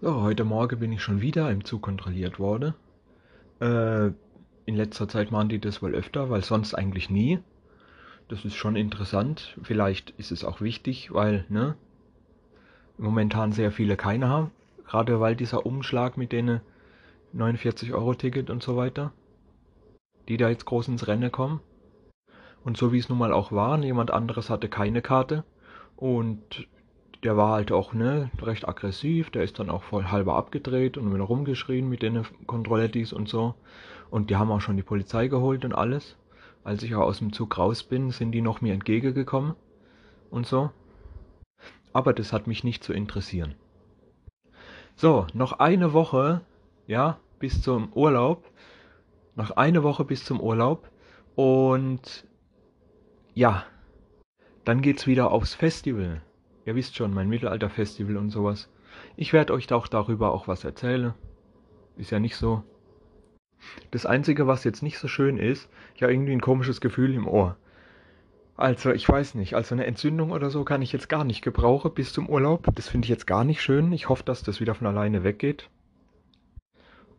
So, heute Morgen bin ich schon wieder im Zug kontrolliert worden. Äh, in letzter Zeit machen die das wohl öfter, weil sonst eigentlich nie. Das ist schon interessant. Vielleicht ist es auch wichtig, weil, ne, momentan sehr viele keine haben. Gerade weil dieser Umschlag mit den 49 Euro Ticket und so weiter, die da jetzt groß ins Rennen kommen. Und so wie es nun mal auch war, jemand anderes hatte keine Karte und der war halt auch ne, recht aggressiv, der ist dann auch voll halber abgedreht und wieder rumgeschrien mit den Kontrollettis und so. Und die haben auch schon die Polizei geholt und alles. Als ich auch aus dem Zug raus bin, sind die noch mir entgegengekommen und so. Aber das hat mich nicht zu interessieren. So, noch eine Woche, ja, bis zum Urlaub. Noch eine Woche bis zum Urlaub. Und ja, dann geht's wieder aufs Festival. Ihr wisst schon, mein Mittelalterfestival und sowas. Ich werde euch auch darüber auch was erzählen. Ist ja nicht so. Das Einzige, was jetzt nicht so schön ist, habe irgendwie ein komisches Gefühl im Ohr. Also, ich weiß nicht. Also eine Entzündung oder so kann ich jetzt gar nicht gebrauchen bis zum Urlaub. Das finde ich jetzt gar nicht schön. Ich hoffe, dass das wieder von alleine weggeht.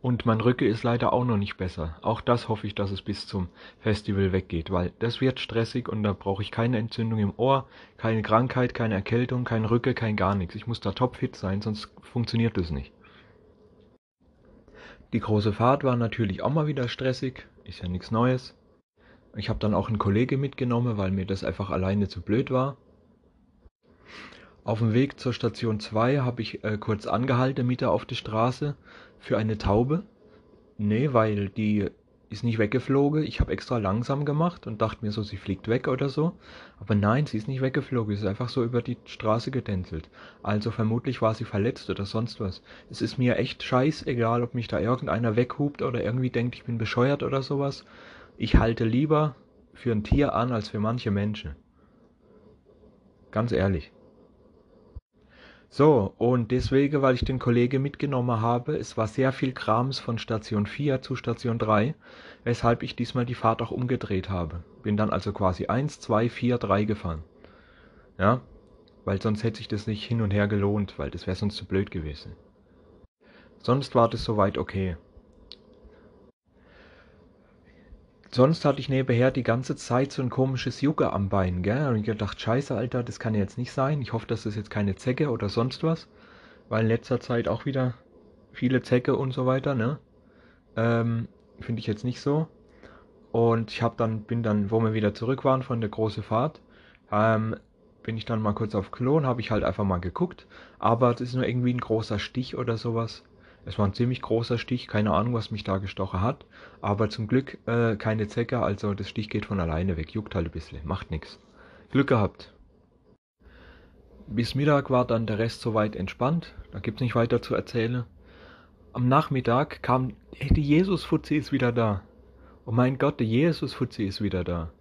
Und mein Rücken ist leider auch noch nicht besser. Auch das hoffe ich, dass es bis zum Festival weggeht, weil das wird stressig und da brauche ich keine Entzündung im Ohr, keine Krankheit, keine Erkältung, kein Rücken, kein gar nichts. Ich muss da topfit sein, sonst funktioniert das nicht. Die große Fahrt war natürlich auch mal wieder stressig, ist ja nichts Neues. Ich habe dann auch einen Kollege mitgenommen, weil mir das einfach alleine zu blöd war. Auf dem Weg zur Station 2 habe ich äh, kurz angehalten, Mitte auf der Straße, für eine Taube. Nee, weil die ist nicht weggeflogen. Ich habe extra langsam gemacht und dachte mir so, sie fliegt weg oder so. Aber nein, sie ist nicht weggeflogen. Sie ist einfach so über die Straße gedänzelt. Also vermutlich war sie verletzt oder sonst was. Es ist mir echt scheißegal, ob mich da irgendeiner weghupt oder irgendwie denkt, ich bin bescheuert oder sowas. Ich halte lieber für ein Tier an als für manche Menschen. Ganz ehrlich. So, und deswegen, weil ich den Kollegen mitgenommen habe, es war sehr viel Krams von Station 4 zu Station 3, weshalb ich diesmal die Fahrt auch umgedreht habe. Bin dann also quasi 1, 2, 4, 3 gefahren. Ja, weil sonst hätte sich das nicht hin und her gelohnt, weil das wäre sonst zu blöd gewesen. Sonst war das soweit okay. Sonst hatte ich nebenher die ganze Zeit so ein komisches Jucke am Bein, gell? Und ich gedacht, scheiße, Alter, das kann jetzt nicht sein. Ich hoffe, das ist jetzt keine Zecke oder sonst was. Weil in letzter Zeit auch wieder viele Zecke und so weiter, ne? Ähm, finde ich jetzt nicht so. Und ich habe dann, bin dann, wo wir wieder zurück waren von der großen Fahrt, ähm, bin ich dann mal kurz auf Klo und habe ich halt einfach mal geguckt. Aber das ist nur irgendwie ein großer Stich oder sowas. Es war ein ziemlich großer Stich, keine Ahnung, was mich da gestochen hat. Aber zum Glück äh, keine Zecke, also das Stich geht von alleine weg. Juckt halt ein bisschen, macht nichts. Glück gehabt. Bis Mittag war dann der Rest soweit entspannt. Da gibt's nicht weiter zu erzählen. Am Nachmittag kam, hey, die Jesus-Fuzzi ist wieder da. Oh mein Gott, der Jesus-Fuzzi ist wieder da.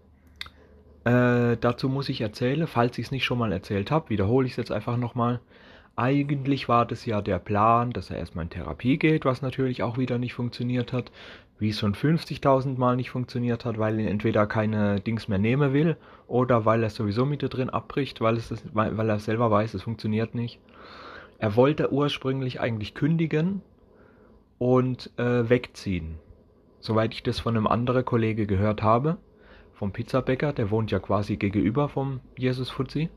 Äh, dazu muss ich erzählen, falls ich es nicht schon mal erzählt habe, wiederhole ich es jetzt einfach nochmal. Eigentlich war das ja der Plan, dass er erstmal in Therapie geht, was natürlich auch wieder nicht funktioniert hat, wie es schon 50.000 Mal nicht funktioniert hat, weil er entweder keine Dings mehr nehmen will oder weil er sowieso mit drin abbricht, weil, es das, weil er selber weiß, es funktioniert nicht. Er wollte ursprünglich eigentlich kündigen und äh, wegziehen. Soweit ich das von einem anderen Kollege gehört habe, vom Pizzabäcker, der wohnt ja quasi gegenüber vom Jesus Fuzzi.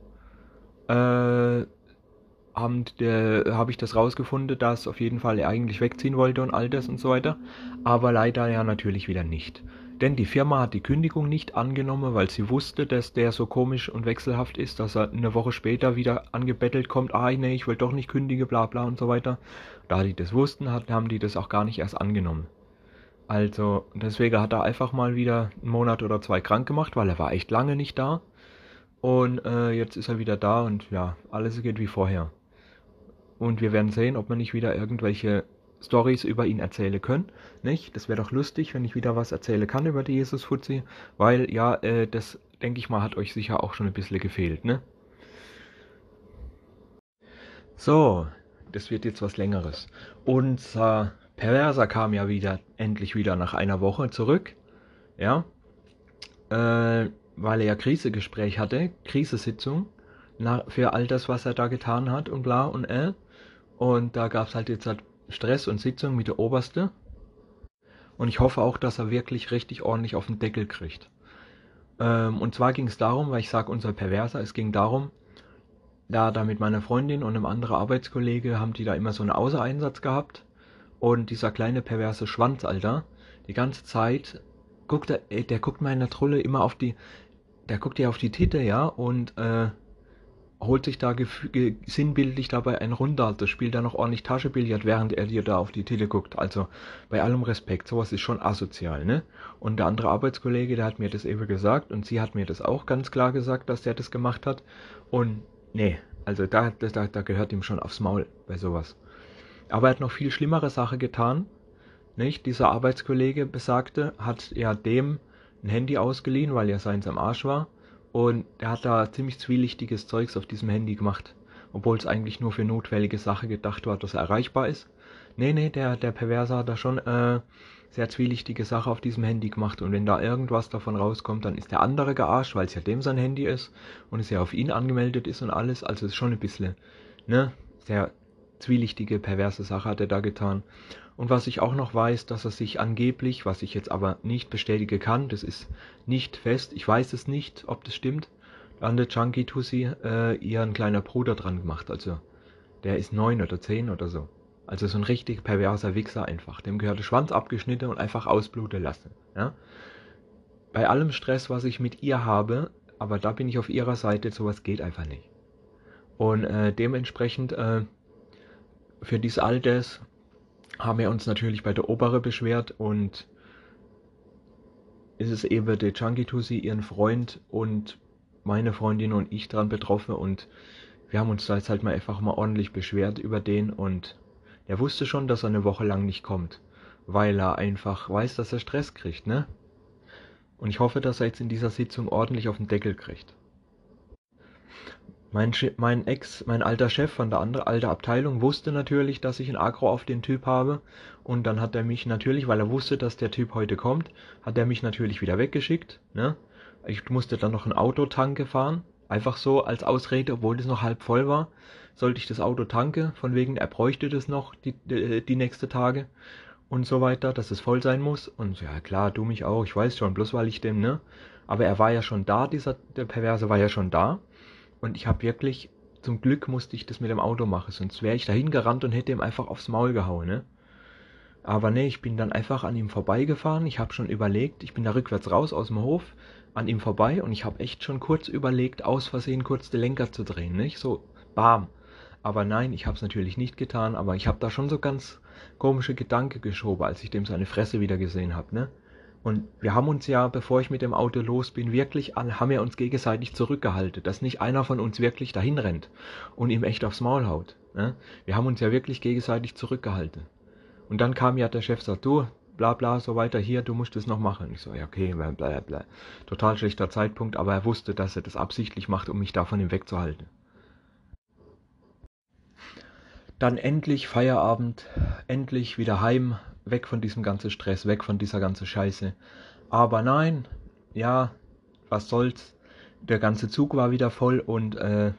Äh, habe hab ich das rausgefunden, dass auf jeden Fall er eigentlich wegziehen wollte und all das und so weiter. Aber leider ja natürlich wieder nicht. Denn die Firma hat die Kündigung nicht angenommen, weil sie wusste, dass der so komisch und wechselhaft ist, dass er eine Woche später wieder angebettelt kommt, ah nee, ich will doch nicht kündigen, bla bla und so weiter. Da die das wussten, haben die das auch gar nicht erst angenommen. Also deswegen hat er einfach mal wieder einen Monat oder zwei krank gemacht, weil er war echt lange nicht da. Und äh, jetzt ist er wieder da und ja, alles geht wie vorher. Und wir werden sehen, ob wir nicht wieder irgendwelche Stories über ihn erzählen können. Nicht? Das wäre doch lustig, wenn ich wieder was erzählen kann über die Jesus Fuzzi. Weil ja, äh, das denke ich mal, hat euch sicher auch schon ein bisschen gefehlt, ne? So, das wird jetzt was längeres. Unser Perverser kam ja wieder, endlich wieder nach einer Woche zurück. Ja. Äh, weil er ja Krisegespräch hatte, Krisesitzung, für all das, was er da getan hat und bla und äh. Und da gab es halt jetzt halt Stress und Sitzung mit der Oberste. Und ich hoffe auch, dass er wirklich richtig ordentlich auf den Deckel kriegt. Ähm, und zwar ging es darum, weil ich sage unser Perverser, es ging darum, da da mit meiner Freundin und einem anderen Arbeitskollege haben die da immer so einen Außereinsatz gehabt. Und dieser kleine perverse Schwanz, Alter, die ganze Zeit guckt er, ey, der guckt meiner Trulle immer auf die, der guckt ja auf die Titel, ja, und äh, holt sich da sinnbildlich dabei einen runter. Das spielt da noch ordentlich Taschenbillard, während er dir da auf die Tille guckt. Also bei allem Respekt, sowas ist schon asozial, ne? Und der andere Arbeitskollege, der hat mir das eben gesagt und sie hat mir das auch ganz klar gesagt, dass der das gemacht hat. Und nee, also da, da, da gehört ihm schon aufs Maul bei sowas. Aber er hat noch viel schlimmere Sache getan. Nicht? Dieser Arbeitskollege besagte, hat ja dem ein Handy ausgeliehen, weil ja seins am Arsch war und er hat da ziemlich zwielichtiges Zeugs auf diesem Handy gemacht. Obwohl es eigentlich nur für notwendige Sache gedacht war, dass er erreichbar ist. Nee, nee, der, der Perverse hat da schon äh, sehr zwielichtige Sache auf diesem Handy gemacht. Und wenn da irgendwas davon rauskommt, dann ist der andere gearscht, weil es ja dem sein Handy ist und es ja auf ihn angemeldet ist und alles. Also ist schon ein bisschen, ne, sehr zwielichtige, perverse Sache hat er da getan. Und was ich auch noch weiß, dass er sich angeblich, was ich jetzt aber nicht bestätigen kann, das ist nicht fest, ich weiß es nicht, ob das stimmt, an der Chunky Tussi äh, ihren kleiner Bruder dran gemacht. Also der ist neun oder zehn oder so. Also so ein richtig perverser Wichser einfach. Dem gehört der Schwanz abgeschnitten und einfach ausbluten lassen. Ja? Bei allem Stress, was ich mit ihr habe, aber da bin ich auf ihrer Seite, sowas geht einfach nicht. Und äh, dementsprechend äh, für dies Alters haben wir uns natürlich bei der Obere beschwert und ist es eben der Chunky Tussi, ihren Freund und meine Freundin und ich dran betroffen und wir haben uns da jetzt halt mal einfach mal ordentlich beschwert über den und er wusste schon, dass er eine Woche lang nicht kommt, weil er einfach weiß, dass er Stress kriegt, ne? Und ich hoffe, dass er jetzt in dieser Sitzung ordentlich auf den Deckel kriegt. Mein, mein Ex, mein alter Chef von der anderen alten Abteilung wusste natürlich, dass ich ein Agro auf den Typ habe. Und dann hat er mich natürlich, weil er wusste, dass der Typ heute kommt, hat er mich natürlich wieder weggeschickt. Ne? Ich musste dann noch ein Auto tanke fahren. Einfach so als Ausrede, obwohl das noch halb voll war, sollte ich das Auto tanke, von wegen, er bräuchte das noch die, die, die nächste Tage und so weiter, dass es voll sein muss. Und ja, klar, du mich auch, ich weiß schon, bloß weil ich dem, ne? Aber er war ja schon da, dieser, der Perverse war ja schon da. Und ich habe wirklich, zum Glück musste ich das mit dem Auto machen, sonst wäre ich dahin gerannt und hätte ihm einfach aufs Maul gehauen, ne? Aber ne, ich bin dann einfach an ihm vorbeigefahren. Ich habe schon überlegt, ich bin da rückwärts raus aus dem Hof, an ihm vorbei und ich habe echt schon kurz überlegt, aus Versehen kurz den Lenker zu drehen, nicht? So, bam. Aber nein, ich habe es natürlich nicht getan, aber ich habe da schon so ganz komische Gedanken geschoben, als ich dem seine Fresse wieder gesehen habe, ne? Und wir haben uns ja, bevor ich mit dem Auto los bin, wirklich an, haben wir uns gegenseitig zurückgehalten, dass nicht einer von uns wirklich dahin rennt und ihm echt aufs Maul haut. Ne? Wir haben uns ja wirklich gegenseitig zurückgehalten. Und dann kam ja der Chef, sagt, du, bla bla, so weiter, hier, du musst es noch machen. Ich so, ja, okay, bla bla bla. Total schlechter Zeitpunkt, aber er wusste, dass er das absichtlich macht, um mich davon ihm wegzuhalten. Dann endlich Feierabend, endlich wieder heim, weg von diesem ganzen Stress, weg von dieser ganzen Scheiße. Aber nein, ja, was soll's. Der ganze Zug war wieder voll und äh,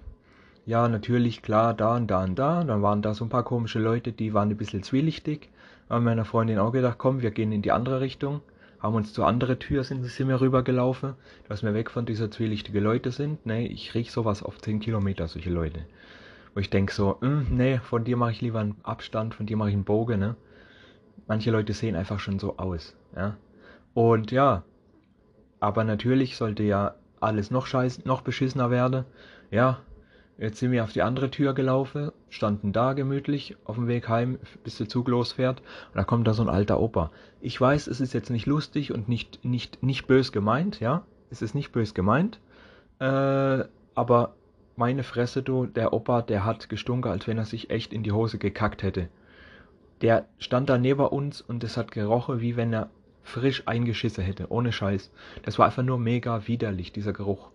ja, natürlich, klar, da und da und da. Dann waren da so ein paar komische Leute, die waren ein bisschen zwielichtig. Haben meiner Freundin auch gedacht, komm, wir gehen in die andere Richtung. Haben uns zur anderen Tür, sind, sind wir rübergelaufen, dass wir weg von dieser zwielichtigen Leute sind. Nee, ich riech sowas auf 10 Kilometer, solche Leute. Wo ich denke so, mm, nee, von dir mache ich lieber einen Abstand, von dir mache ich einen Bogen, ne? Manche Leute sehen einfach schon so aus. Ja? Und ja, aber natürlich sollte ja alles noch scheiß, noch beschissener werden. Ja, jetzt sind wir auf die andere Tür gelaufen, standen da gemütlich auf dem Weg heim, bis der Zug losfährt. Und da kommt da so ein alter Opa. Ich weiß, es ist jetzt nicht lustig und nicht, nicht, nicht bös gemeint, ja. Es ist nicht bös gemeint. Äh, aber meine Fresse, du, der Opa, der hat gestunken, als wenn er sich echt in die Hose gekackt hätte. Der stand da neben uns und es hat gerochen, wie wenn er frisch eingeschissen hätte, ohne Scheiß. Das war einfach nur mega widerlich, dieser Geruch.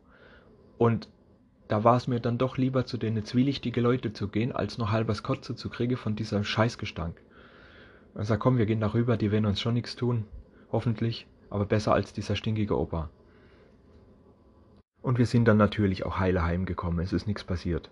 Und da war es mir dann doch lieber, zu den zwielichtigen Leute zu gehen, als noch halbers Kotze zu kriegen von dieser Scheißgestank. Also komm, wir gehen darüber, die werden uns schon nichts tun. Hoffentlich, aber besser als dieser stinkige Opa. Und wir sind dann natürlich auch heile heimgekommen, es ist nichts passiert.